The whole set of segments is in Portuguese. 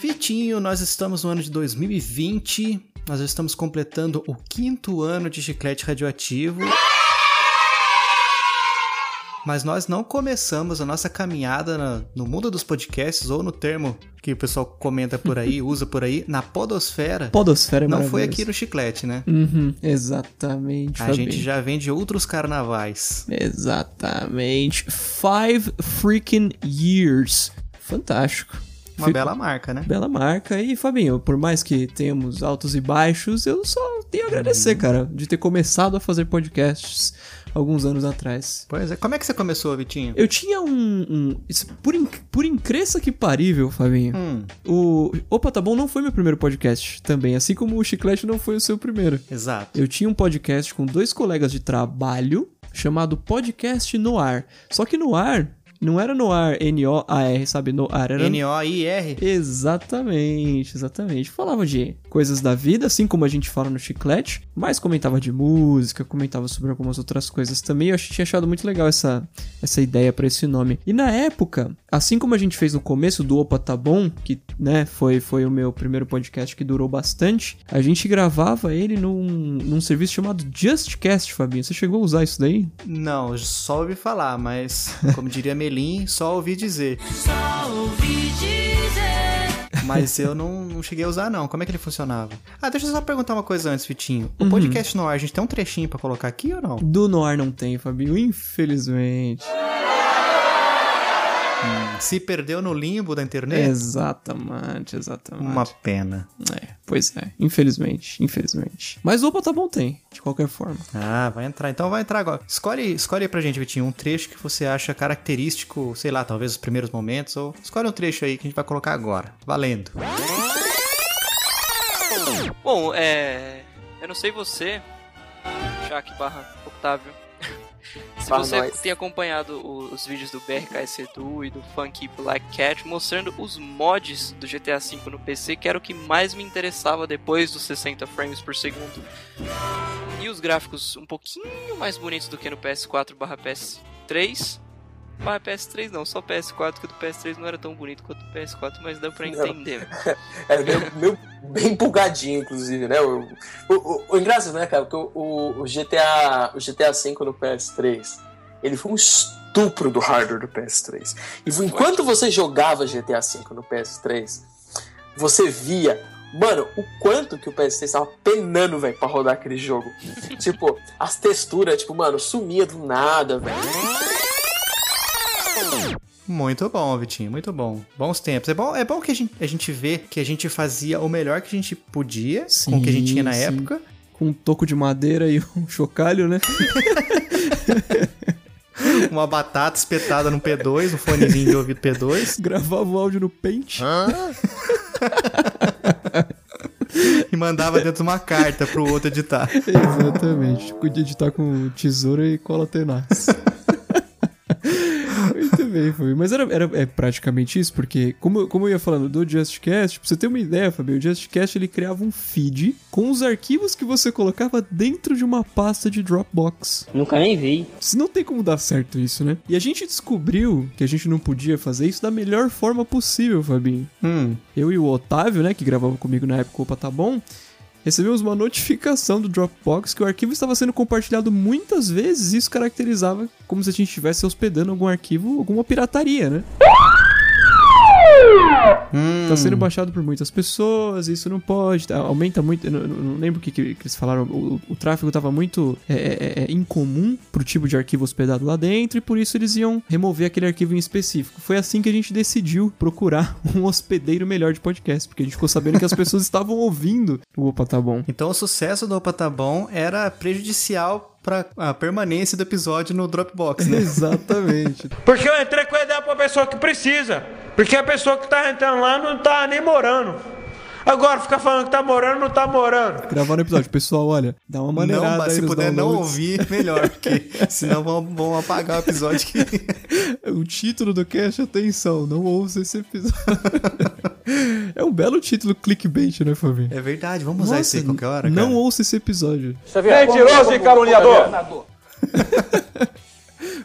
Vitinho, nós estamos no ano de 2020, nós estamos completando o quinto ano de chiclete radioativo. Mas nós não começamos a nossa caminhada na- no mundo dos podcasts, ou no termo que o pessoal comenta por aí, usa por aí, na podosfera. Podosfera é Não foi aqui no chiclete, né? Uhum, exatamente. A Fabinho. gente já vem de outros carnavais. Exatamente. Five freaking years. Fantástico. Uma Fi- bela marca, né? Bela marca. E, Fabinho, por mais que tenhamos altos e baixos, eu só tenho a agradecer, cara, de ter começado a fazer podcasts alguns anos atrás. Pois é. Como é que você começou, Vitinho? Eu tinha um. um- isso, por, in, por que parível, Fabinho. Hum, O Opa Tá Bom não foi meu primeiro podcast também, assim como o Chiclete não foi o seu primeiro. exato. Eu tinha um podcast com dois colegas de trabalho chamado Podcast No Ar. Só que no ar, não era no ar N-O-A-R, sabe? No ar, era. N-O-I-R. Exatamente, exatamente. Falava de coisas da vida, assim como a gente fala no Chiclete, mas comentava de música, comentava sobre algumas outras coisas também. Eu tinha achado muito legal essa, essa ideia pra esse nome. E na época, assim como a gente fez no começo do Opa Tá Bom, que né, foi, foi o meu primeiro podcast que durou bastante, a gente gravava ele num, num serviço chamado JustCast, Fabinho. Você chegou a usar isso daí? Não, só ouvi falar, mas, como diria Melim, só ouvi dizer. Mas eu não, não cheguei a usar, não. Como é que ele funcionava? Ah, deixa eu só perguntar uma coisa antes, Vitinho. O podcast no ar, a gente tem um trechinho pra colocar aqui ou não? Do Noir não tem, Fabinho, infelizmente. Se perdeu no limbo da internet? Exatamente, exatamente. Uma pena. É, pois é, infelizmente, infelizmente. Mas opa, tá bom, tem, de qualquer forma. Ah, vai entrar. Então vai entrar agora. Escolhe, escolhe aí pra gente, Vitinho, um trecho que você acha característico, sei lá, talvez os primeiros momentos, ou escolhe um trecho aí que a gente vai colocar agora. Valendo. Bom, é. Eu não sei você, Jaque barra Octávio. Se você nós. tem acompanhado os vídeos do BRKS Edu e do Funky Black Cat mostrando os mods do GTA V no PC, que era o que mais me interessava depois dos 60 frames por segundo. E os gráficos um pouquinho mais bonitos do que no PS4 barra PS3. Barra PS3 não, só PS4, que o do PS3 não era tão bonito quanto o PS4, mas dá pra entender. Era meio, meio bem empolgadinho, inclusive, né? O, o, o, o engraçado, né, cara? Porque o, o, GTA, o GTA V no PS3, ele foi um estupro do hardware do PS3. E enquanto você jogava GTA V no PS3, você via, mano, o quanto que o PS3 tava penando, velho, pra rodar aquele jogo. tipo, as texturas, tipo, mano, sumia do nada, velho. Muito bom, Vitinho, muito bom. Bons tempos. É bom, é bom que a gente, a gente vê que a gente fazia o melhor que a gente podia com o que a gente tinha na Sim, sim. época. Com um toco de madeira e um chocalho, né? Uma batata espetada no P2, no fonezinho de ouvido P2. Gravava o áudio no Paint. e mandava dentro de uma carta pro outro editar. Exatamente. Podia editar com tesoura e cola tenaz. Bem, Fabio. Mas era, era é praticamente isso, porque, como, como eu ia falando do JustCast, pra você ter uma ideia, Fabio, o JustCast ele criava um feed com os arquivos que você colocava dentro de uma pasta de Dropbox. Nunca nem vi. Se não tem como dar certo isso, né? E a gente descobriu que a gente não podia fazer isso da melhor forma possível, Fabinho. Hum, Eu e o Otávio, né, que gravava comigo na época, opa, tá bom? Recebemos uma notificação do Dropbox que o arquivo estava sendo compartilhado muitas vezes e isso caracterizava como se a gente estivesse hospedando algum arquivo, alguma pirataria, né? hum. Tá sendo baixado por muitas pessoas, isso não pode, tá, aumenta muito, não, não lembro o que, que eles falaram, o, o tráfego tava muito é, é, é, incomum pro tipo de arquivo hospedado lá dentro e por isso eles iam remover aquele arquivo em específico. Foi assim que a gente decidiu procurar um hospedeiro melhor de podcast, porque a gente ficou sabendo que as pessoas estavam ouvindo o Opa, tá bom. Então o sucesso do Opa Tá Bom era prejudicial pra a permanência do episódio no Dropbox, né? Exatamente. Porque eu entrei com a ideia pra pessoa que precisa. Porque a pessoa que tá entrando lá não tá nem morando. Agora fica falando que tá morando, não tá morando. Gravar no episódio. Pessoal, olha, dá uma maneirada Não, aí se puder não ouvir, melhor, porque senão vão, vão apagar o episódio que... O título do cast, atenção, não ouça esse episódio. é um belo título clickbait, né, Fabinho? É verdade, vamos usar isso aí qualquer hora, não cara. ouça esse episódio. Mentiroso e caluniador.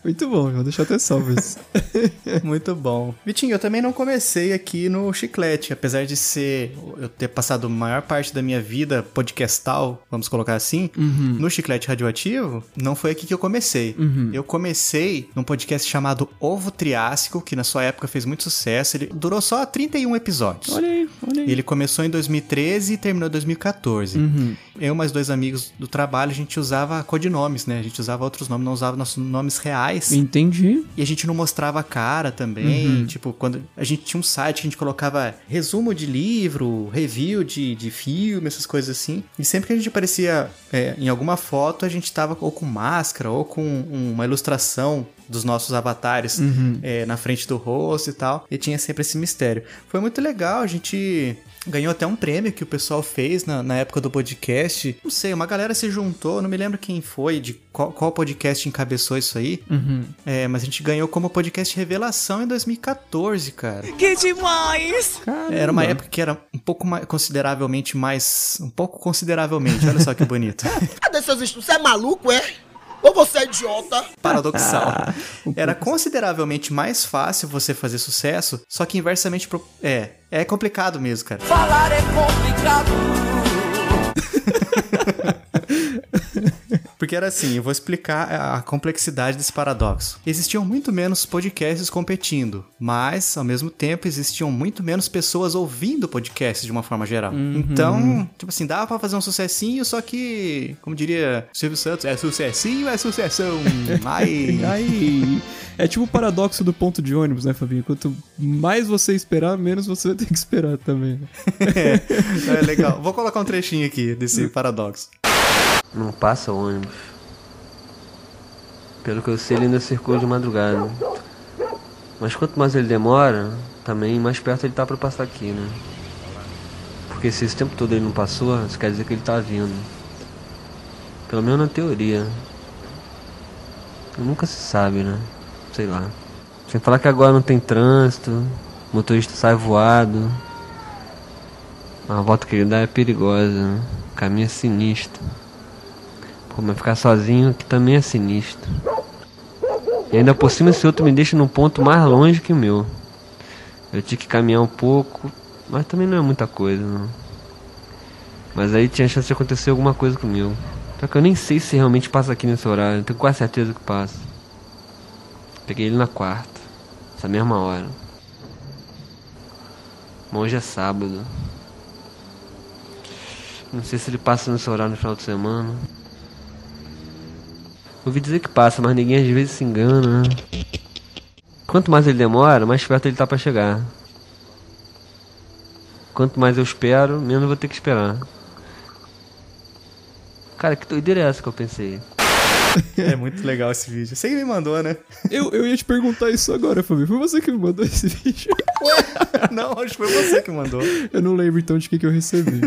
Muito bom, vou deixar até salvo isso. Muito bom. Vitinho, eu também não comecei aqui no Chiclete, apesar de ser eu ter passado a maior parte da minha vida podcastal, vamos colocar assim, Uhum. no Chiclete Radioativo, não foi aqui que eu comecei. Uhum. Eu comecei num podcast chamado Ovo Triássico, que na sua época fez muito sucesso. Ele durou só 31 episódios. Olha aí, olha aí. Ele começou em 2013 e terminou em 2014. Uhum. Eu e mais dois amigos do trabalho, a gente usava codinomes, né? A gente usava outros nomes, não usava nossos nomes reais. Entendi. E a gente não mostrava a cara também. Uhum. Tipo, quando a gente tinha um site que a gente colocava resumo de livro, review de, de filme, essas coisas assim. E sempre que a gente aparecia é, em alguma foto, a gente tava ou com máscara ou com uma ilustração dos nossos avatares Uhum. é, na frente do rosto e tal. E tinha sempre esse mistério. Foi muito legal, a gente ganhou até um prêmio que o pessoal fez na, na época do podcast. Não sei, uma galera se juntou, não me lembro quem foi, de qual, qual podcast encabeçou isso aí. Uhum. É, mas a gente ganhou como podcast Revelação em 2014, cara. Caramba. Era uma época que era um pouco mais, consideravelmente mais. Um pouco consideravelmente, olha só que bonito. Cadê seus estudos? Você é maluco, é? Ou você é idiota? Paradoxal. Um Era consideravelmente mais fácil você fazer sucesso, só que inversamente. pro- É, é complicado mesmo, cara. Falar é complicado. Porque era assim, eu vou explicar a complexidade desse paradoxo. Existiam muito menos podcasts competindo, mas ao mesmo tempo existiam muito menos pessoas ouvindo podcasts de uma forma geral. Então, tipo assim, dava pra fazer um sucessinho, só que, como diria Silvio Santos, é sucessinho, é sucessão. Ai. Aí, é tipo o paradoxo do ponto de ônibus, né, Fabinho? Quanto mais você esperar, menos você vai ter que esperar também. né? é legal. Vou colocar um trechinho aqui desse paradoxo. Não passa ônibus. Pelo que eu sei, ele ainda circula de madrugada. Mas quanto mais ele demora, também mais perto ele tá pra passar aqui, né? Porque se esse tempo todo ele não passou, isso quer dizer que ele tá vindo. Pelo menos na teoria. Nunca se sabe, né? Sei lá. Sem falar que agora não tem trânsito, motorista sai voado. A volta que ele dá é perigosa, né? Caminho é sinistro. Pô, mas ficar sozinho que também é sinistro. E ainda por cima esse outro me deixa num ponto mais longe que o meu. Eu tinha que caminhar um pouco, mas também não é muita coisa, não. Mas aí tinha chance de acontecer alguma coisa comigo. Só que eu nem sei se realmente passa aqui nesse horário, tenho quase certeza que passa. Peguei ele na quarta, essa mesma hora. Mas hoje é sábado. Não sei se ele passa nesse horário no final de semana. Ouvi dizer que passa, mas ninguém às vezes se engana, né? Quanto mais ele demora, mais perto ele tá pra chegar. Quanto mais eu espero, menos eu vou ter que esperar. Cara, que doideira é essa que eu pensei? É muito legal esse vídeo. Você que me mandou, né? Eu, eu ia te perguntar isso agora, Fabinho. Foi você que me mandou esse vídeo? Não, acho que foi você que mandou. Eu não lembro então de que, que eu recebi.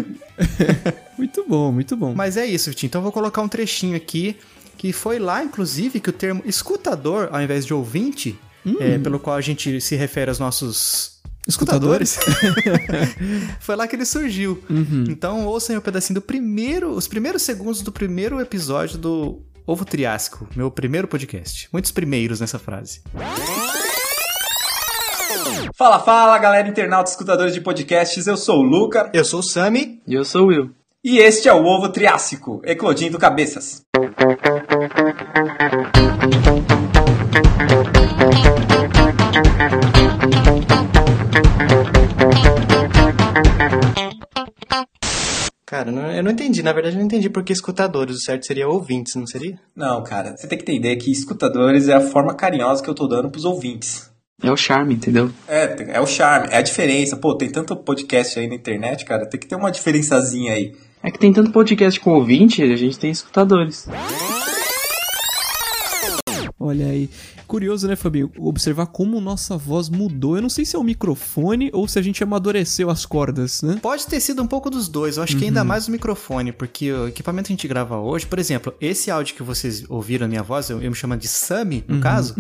muito bom, muito bom. Mas é isso, Vitinho. Então eu vou colocar um trechinho aqui, que foi lá, inclusive, que o termo escutador, ao invés de ouvinte, é, pelo qual a gente se refere aos nossos escutadores, foi lá que ele surgiu. Então ouçam aí um pedacinho do primeiro, os primeiros segundos do primeiro episódio do Ovo Triássico, meu primeiro podcast. Muitos primeiros nessa frase. Fala, fala, galera internauta escutadores de podcasts. Eu sou o Luca Eu sou o Sami. E eu sou o Will. E este é o Ovo Triássico, eclodindo cabeças. Cara, não- eu não entendi. Na verdade, eu não entendi porque escutadores. O certo seria ouvintes, não seria? Não, cara, você tem que entender que escutadores é a forma carinhosa que eu tô dando pros ouvintes. É o charme, entendeu? É, é o charme, é a diferença. Pô, tem tanto podcast aí na internet, cara, tem que ter uma diferençazinha aí. É que tem tanto podcast com ouvinte, a gente tem escutadores. Olha aí. Curioso, né, Fabinho? Observar como nossa voz mudou. Eu não sei se é o microfone ou se a gente amadureceu as cordas, né? Pode ter sido um pouco dos dois. Eu acho que ainda mais o microfone, porque o equipamento que a gente grava hoje, por exemplo, esse áudio que vocês ouviram a minha voz, eu, eu me chamo de Sami, no caso,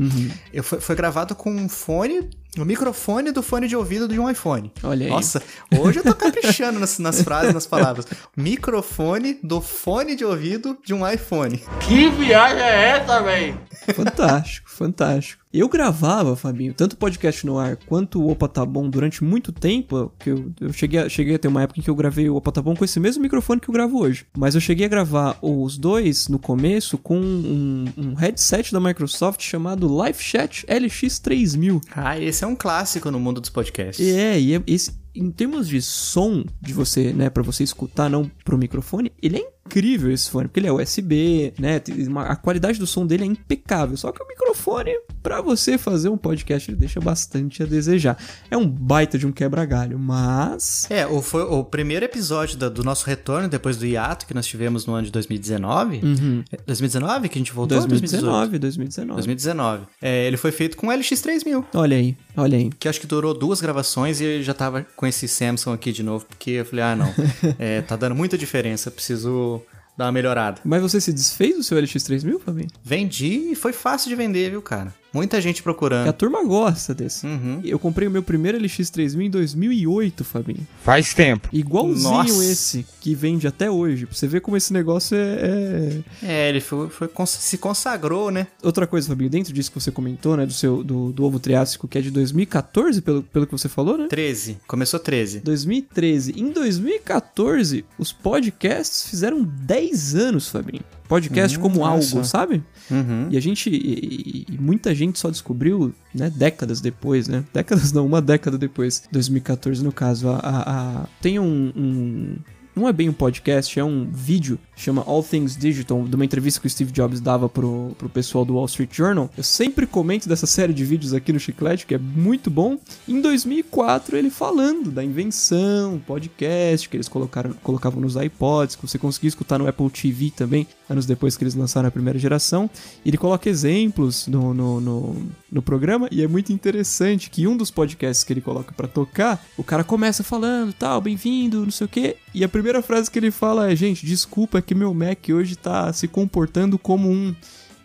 eu, foi, foi gravado com um fone O microfone do fone de ouvido de um iPhone. Olha aí. Nossa, hoje eu tô caprichando nas, nas frases, nas palavras. Microfone do fone de ouvido de um iPhone. Que viagem é essa, velho? Fantástico, fantástico. Eu gravava, Fabinho, tanto o podcast no ar quanto o Opa Tá Bom durante muito tempo. Que eu, eu cheguei, a, cheguei a ter uma época em que eu gravei o Opa Tá Bom com esse mesmo microfone que eu gravo hoje. Mas eu cheguei a gravar os dois no começo com um, um headset da Microsoft chamado LiveChat LX3000. Ah, esse é um clássico no mundo dos podcasts. É, e é- esse, em termos de som de você, né, para você escutar não pro microfone, ele é incrível esse fone, porque ele é USB, né, a qualidade do som dele é impecável. Só que o microfone, pra você fazer um podcast, ele deixa bastante a desejar. É um baita de um quebra-galho, mas É, o, foi o primeiro episódio da- do nosso retorno, depois do hiato que nós tivemos no ano de 2019. Uhum. É 2019 que a gente voltou? ou 2019, 2019. 2019. É, ele foi feito com o LX3000, Olha aí, olha aí. que acho que durou duas gravações e eu já tava com esse Samsung aqui de novo, porque eu falei, ah, não, é, tá dando muita diferença, preciso dar uma melhorada. Mas você se desfez do seu LX3000, Fabinho? Vendi e foi fácil de vender, viu, cara? Muita gente Porque a procurando. turma gosta desse. Uhum. Eu comprei o meu primeiro LX3000 em 2008, Fabinho. Faz tempo. Igualzinho Nossa. esse, que vende até hoje. Pra você ver como esse negócio é. é- É, ele foi, foi se consagrou, né? Outra coisa, Fabinho, dentro disso que você comentou, né? Do seu do, do ovo triássico, que é de 2014, pelo, pelo que você falou, né? 13. Começou 13. 2013. Em 2014, os podcasts fizeram 10 anos, Fabinho. Podcast Hum, como algo, sabe? Uhum. E a gente. E, e muita gente só descobriu, né, décadas depois, né? Décadas não, uma década depois, 2014 no caso. A, a- a- tem um, um- Não é bem um podcast, é um vídeo, chama All Things Digital, de uma entrevista que o Steve Jobs dava pro, pro pessoal do Wall Street Journal. Eu sempre comento dessa série de vídeos aqui no Chiclete, que é muito bom. Em 2004, ele falando da invenção, podcast, que eles colocaram, colocavam nos iPods, que você conseguia escutar no Apple TV também, anos depois que eles lançaram a primeira geração. Ele coloca exemplos no, no, no, no programa, e é muito interessante que um dos podcasts que ele coloca pra tocar, o cara começa falando, tal, bem-vindo, não sei o quê, e a primeira frase que ele fala é, gente, desculpa que meu Mac hoje tá se comportando como um...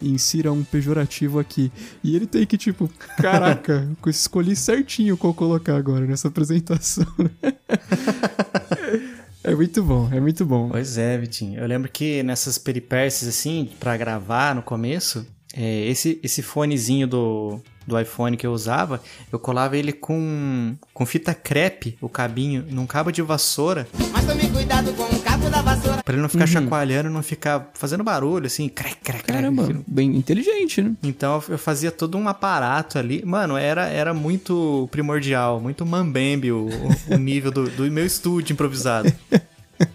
Insira um pejorativo aqui. E ele tem que, tipo, caraca, eu escolhi certinho qual colocar agora nessa apresentação. é muito bom, é muito bom. Pois é, Vitinho. Eu lembro que nessas peripécias, assim, pra gravar no começo, é, esse, esse fonezinho do, do iPhone que eu usava, eu colava ele com, com fita crepe, o cabinho, num cabo de vassoura, Mas tome cuidado com o cabo da vassoura. pra ele não ficar chacoalhando, não ficar fazendo barulho, assim, crec, crec, crec. Caramba, bem inteligente, né? Então eu fazia todo um aparato ali. Mano, era, era muito primordial, muito mambembe o, o nível do, do meu estúdio improvisado.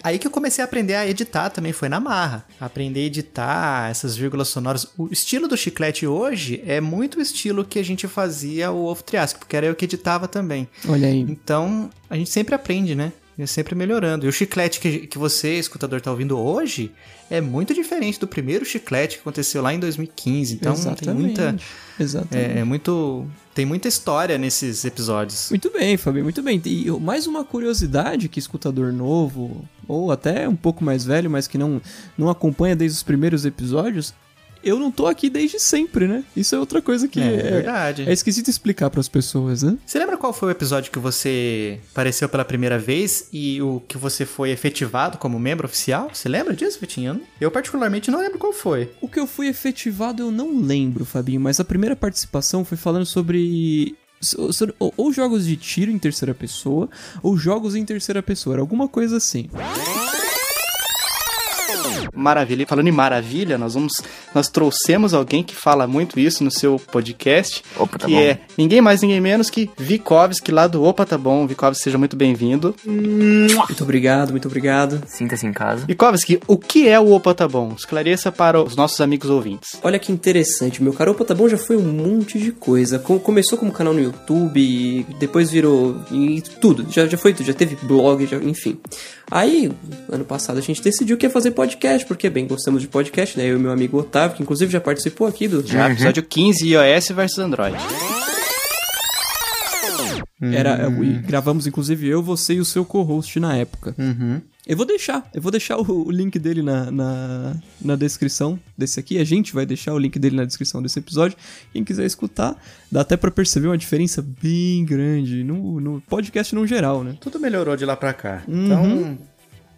Aí que eu comecei a aprender a editar também, foi na marra. Aprender a editar essas vírgulas sonoras. O estilo do chiclete hoje é muito o estilo que a gente fazia o ovo triásico, porque era eu que editava também. Olha aí. Então, a gente sempre aprende, né? E é sempre melhorando. E o chiclete que, que você, escutador, tá ouvindo hoje é muito diferente do primeiro chiclete que aconteceu lá em 2015. Então, tem muita. Exatamente. É, é muito. Tem muita história nesses episódios. Muito bem, Fabinho, muito bem. E mais uma curiosidade que escutador novo, ou até um pouco mais velho, mas que não, não acompanha desde os primeiros episódios, eu não tô aqui desde sempre, né? Isso é outra coisa que É, é, verdade. é esquisito explicar pras pessoas, né? Você lembra qual foi o episódio que você apareceu pela primeira vez e o que você foi efetivado como membro oficial? Você lembra disso, Vitinho? Eu, particularmente, não lembro qual foi. O que eu fui efetivado eu não lembro, Fabinho, mas a primeira participação foi falando sobre. so- sobre- ou, ou jogos de tiro em terceira pessoa, ou jogos em terceira pessoa, era alguma coisa assim. Maravilha. E falando em maravilha, nós vamos. Nós trouxemos alguém que fala muito isso no seu podcast. Opa, tá que bom. é ninguém mais, ninguém menos que Vikovski, lá do Opa Tá Bom. Vikovski, seja muito bem-vindo. Muito obrigado, muito obrigado. Sinta-se em casa. Vikovski, o que é o Opa Tá Bom? Esclareça para os nossos amigos ouvintes. Olha que interessante, meu caro Opa Tá Bom já foi um monte de coisa. Com- começou como canal no YouTube, depois virou e tudo, já, já foi tudo, já teve blog, já- enfim. Aí, ano passado a gente decidiu que ia fazer podcast, porque bem, gostamos de podcast, né? Eu e meu amigo Otávio, que inclusive já participou aqui do Já, episódio 15, iOS versus Android. Era, e gravamos inclusive eu, você e o seu co-host na época. Uhum. Eu vou deixar, eu vou deixar o, o link dele na, na, na descrição desse aqui. A gente vai deixar o link dele na descrição desse episódio. Quem quiser escutar, dá até pra perceber uma diferença bem grande no, no podcast no geral, né? Tudo melhorou de lá pra cá. Uhum. Então,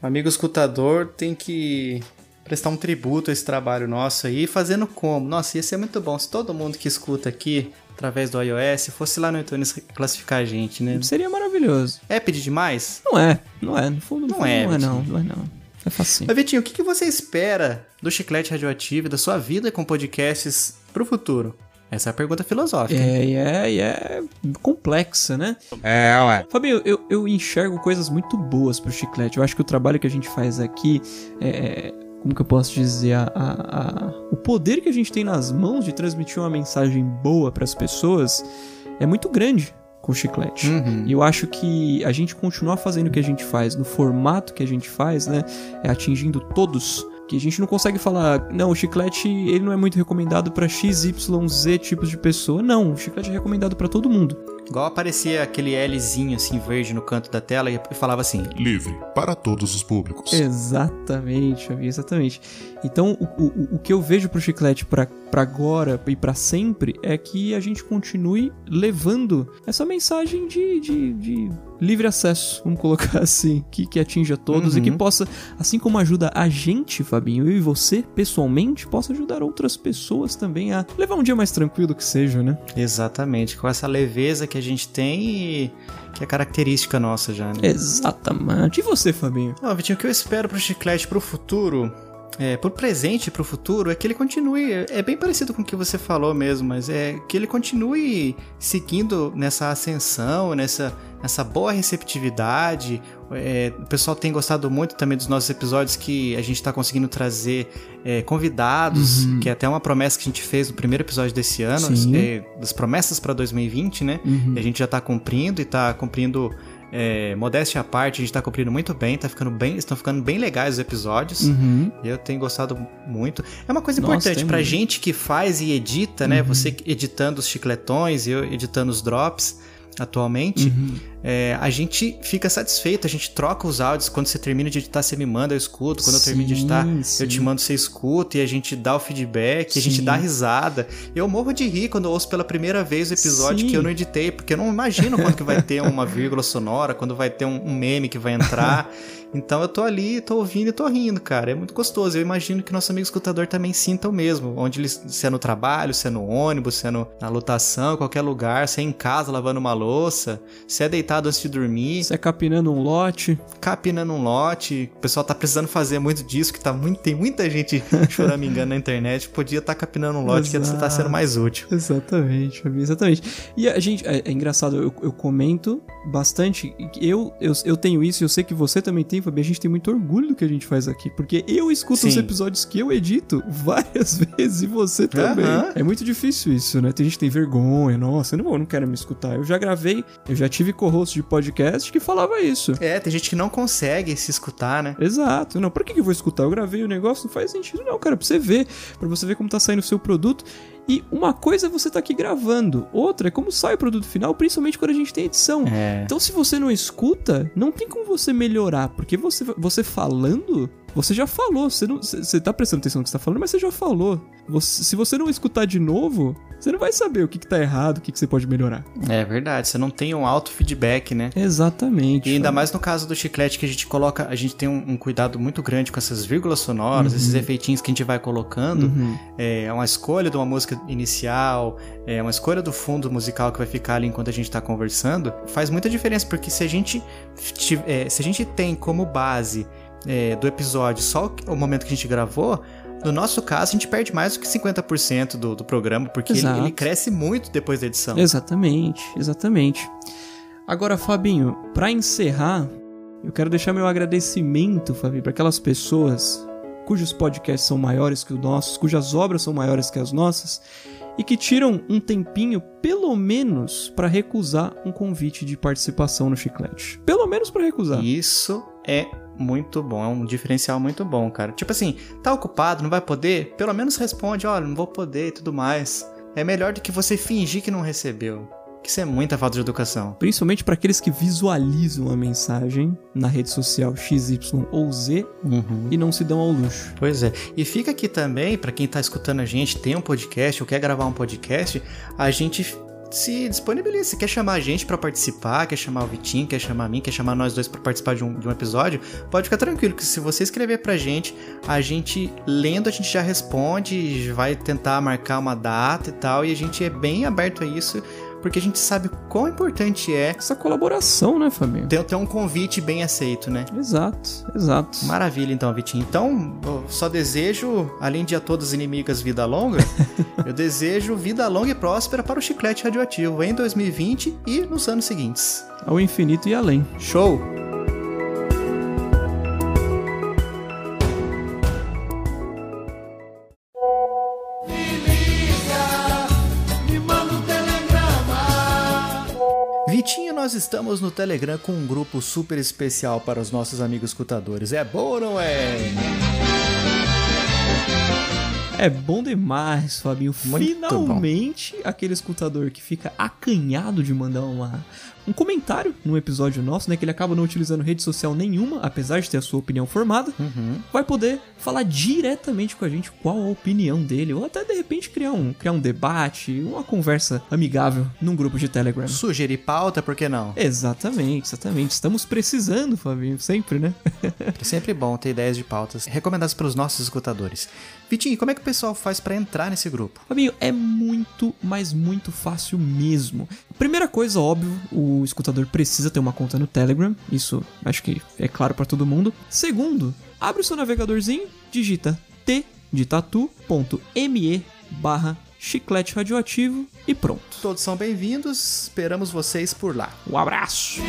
o amigo escutador tem que prestar um tributo a esse trabalho nosso aí, fazendo como? Nossa, ia ser muito bom se todo mundo que escuta aqui através do iOS fosse lá no iTunes classificar a gente, né? Seria maravilhoso. É pedir demais? Não é, não é. No fundo, Não fundo, é, não é não, não é não. É facinho. Mas Vitinho, o que, que você espera do Chiclete Radioativo e da sua vida com podcasts pro futuro? Essa é a pergunta filosófica. É, e é, e é complexa, né? É, ué. Fabinho, eu, eu enxergo coisas muito boas pro Chiclete. Eu acho que o trabalho que a gente faz aqui é. Como que eu posso dizer? A, a- a- o poder que a gente tem nas mãos de transmitir uma mensagem boa pras pessoas é muito grande com o Chiclete. Uhum. E eu acho que a gente continuar fazendo o que a gente faz, no formato que a gente faz, né? É atingindo todos. Que a gente não consegue falar, não, o chiclete ele não é muito recomendado pra XYZ tipos de pessoa. Não, o chiclete é recomendado pra todo mundo. Igual aparecia aquele Lzinho assim verde no canto da tela e falava assim: Livre para todos os públicos. Exatamente, exatamente. Então, o, o, o que eu vejo pro chiclete pra, pra agora e pra sempre é que a gente continue levando essa mensagem de, de, de livre acesso, vamos colocar assim, que, que atinja todos e que Uhum. possa, assim como ajuda a gente, Fabinho, eu e você, pessoalmente, possa ajudar outras pessoas também a levar um dia mais tranquilo que seja, né? Exatamente, com essa leveza que a gente tem e que é característica nossa já, né? Exatamente. E você, Fabinho? Não, Vitinho, o que eu espero pro Chiclete pro futuro, é, pro presente e pro futuro, é que ele continue. É bem parecido com o que você falou mesmo, mas é que ele continue seguindo nessa ascensão, nessa, nessa boa receptividade. É, o pessoal tem gostado muito também dos nossos episódios que a gente tá conseguindo trazer é, convidados, Uhum. que é até uma promessa que a gente fez no primeiro episódio desse ano, é, das promessas pra 2020, né? Uhum. E a gente já tá cumprindo e tá cumprindo. É, modéstia à parte, a gente tá cumprindo muito bem, tá ficando bem, estão ficando bem legais os episódios. Uhum. Eu tenho gostado muito. É uma coisa Nossa, importante pra gente que faz e edita, né? Uhum. Você editando os chicletões e eu editando os drops atualmente. Uhum. É, a gente fica satisfeito, a gente troca os áudios. Quando você termina de editar, você me manda, eu escuto. Quando eu termino de editar, Sim, sim. eu te mando, você escuta. E a gente dá o feedback, a gente Sim. dá risada. Eu morro de rir quando eu ouço pela primeira vez o episódio Sim. que eu não editei, porque eu não imagino quando que vai ter uma vírgula sonora, quando vai ter um, um meme que vai entrar. Então eu tô ali, tô ouvindo e tô rindo, cara. É muito gostoso. Eu imagino que nosso amigo escutador também sinta o mesmo. Onde ele, se é no trabalho, se é no ônibus, se é no- na lotação, qualquer lugar, se é em casa lavando uma louça, se é deitado antes de dormir, Você é capinando um lote. capinando um lote. O pessoal tá precisando fazer muito disso, que tá muito, tem muita gente choramingando na internet. Podia estar tá capinando um lote que Exato. tá sendo mais útil. Exatamente, exatamente. E a gente, é, é engraçado, eu, eu comento bastante. Eu, eu, eu tenho isso, e eu sei que você também tem, Fabi. A gente tem muito orgulho do que a gente faz aqui, porque eu escuto os Sim. episódios que eu edito várias vezes e você também. Aham. É muito difícil isso, né? Tem gente que tem vergonha, nossa, eu não, vou, não quero me escutar. Eu já gravei, eu já tive co-host de podcast que falava isso. É, tem gente que não consegue se escutar, né? Exato. Não, pra que que eu vou escutar? Eu gravei o negócio, não faz sentido não, cara. Pra você ver, pra você ver como tá saindo o seu produto. E uma coisa é você tá aqui gravando, outra é como sai o produto final, principalmente quando a gente tem edição. É. Então se você não escuta, não tem como você melhorar, porque você, você falando, você já falou, você, não, você tá prestando atenção no que você tá falando, mas você já falou. Você- se você não escutar de novo, você não vai saber o que, que tá errado, o que, que você pode melhorar. É verdade, você não tem um auto-feedback, né? Exatamente. E ainda mais no caso do chiclete que a gente coloca, a gente tem um, um cuidado muito grande com essas vírgulas sonoras, Uhum. esses efeitinhos que a gente vai colocando. Uhum. É uma escolha de uma música inicial, é uma escolha do fundo musical que vai ficar ali enquanto a gente tá conversando. Faz muita diferença, porque se a gente, é, se a gente tem como base é, do episódio só o- momento que a gente gravou, no nosso caso a gente perde mais do que 50% do, do programa, porque ele, ele cresce muito depois da edição. Exatamente, exatamente. Agora, Fabinho, pra encerrar, eu quero deixar meu agradecimento, Fabinho, para aquelas pessoas cujos podcasts são maiores que os nossos, cujas obras são maiores que as nossas e que tiram um tempinho, pelo menos, pra recusar um convite de participação no Chiclete. Pelo menos pra recusar. Isso é muito bom, é um diferencial muito bom, cara. Tipo assim, tá ocupado, não vai poder? Pelo menos responde, olha, não vou poder e tudo mais. É melhor do que você fingir que não recebeu. Que isso é muita falta de educação. Principalmente para aqueles que visualizam a mensagem na rede social XY ou Z Uhum. e não se dão ao luxo. Pois é. E fica aqui também, pra quem tá escutando a gente, tem um podcast ou quer gravar um podcast, a gente se disponibiliza. Se quer chamar a gente pra participar, quer chamar o Vitinho, quer chamar a mim, quer chamar nós dois pra participar de um, de um episódio, pode ficar tranquilo que se você escrever pra gente, a gente lendo, a gente já responde, vai tentar marcar uma data e tal, e a gente é bem aberto a isso. Porque a gente sabe quão importante é Essa colaboração, né, Fabinho? ter, ter um convite bem aceito, né? Exato, exato. Maravilha, então, Vitinho. Então, eu só desejo, além de a todos inimigas vida longa, eu desejo vida longa e próspera para o chiclete radioativo em 2020 e nos anos seguintes. Ao infinito e além. Show! Estamos no Telegram com um grupo super especial para os nossos amigos escutadores. É bom ou não é? É bom demais, Fabinho. Muito Finalmente, aquele escutador que fica acanhado de mandar uma, um comentário num episódio nosso, né? Que ele acaba não utilizando rede social nenhuma, apesar de ter a sua opinião formada, vai poder falar diretamente com a gente qual a opinião dele, ou até de repente criar um, criar um debate, uma conversa amigável num grupo de Telegram. Sugerir pauta, por que não? Exatamente, exatamente. Estamos precisando, Fabinho, sempre, né? É sempre bom ter ideias de pautas recomendadas pelos nossos escutadores. Vitinho, como é que o pessoal faz para entrar nesse grupo? Fabinho, é muito, mas muito fácil mesmo. Primeira coisa, óbvio, o escutador precisa ter uma conta no Telegram. Isso acho que é claro pra todo mundo. Segundo, abre o seu navegadorzinho, digita t de tatu.me barra chiclete radioativo e pronto. Todos são bem-vindos, esperamos vocês por lá. Um abraço!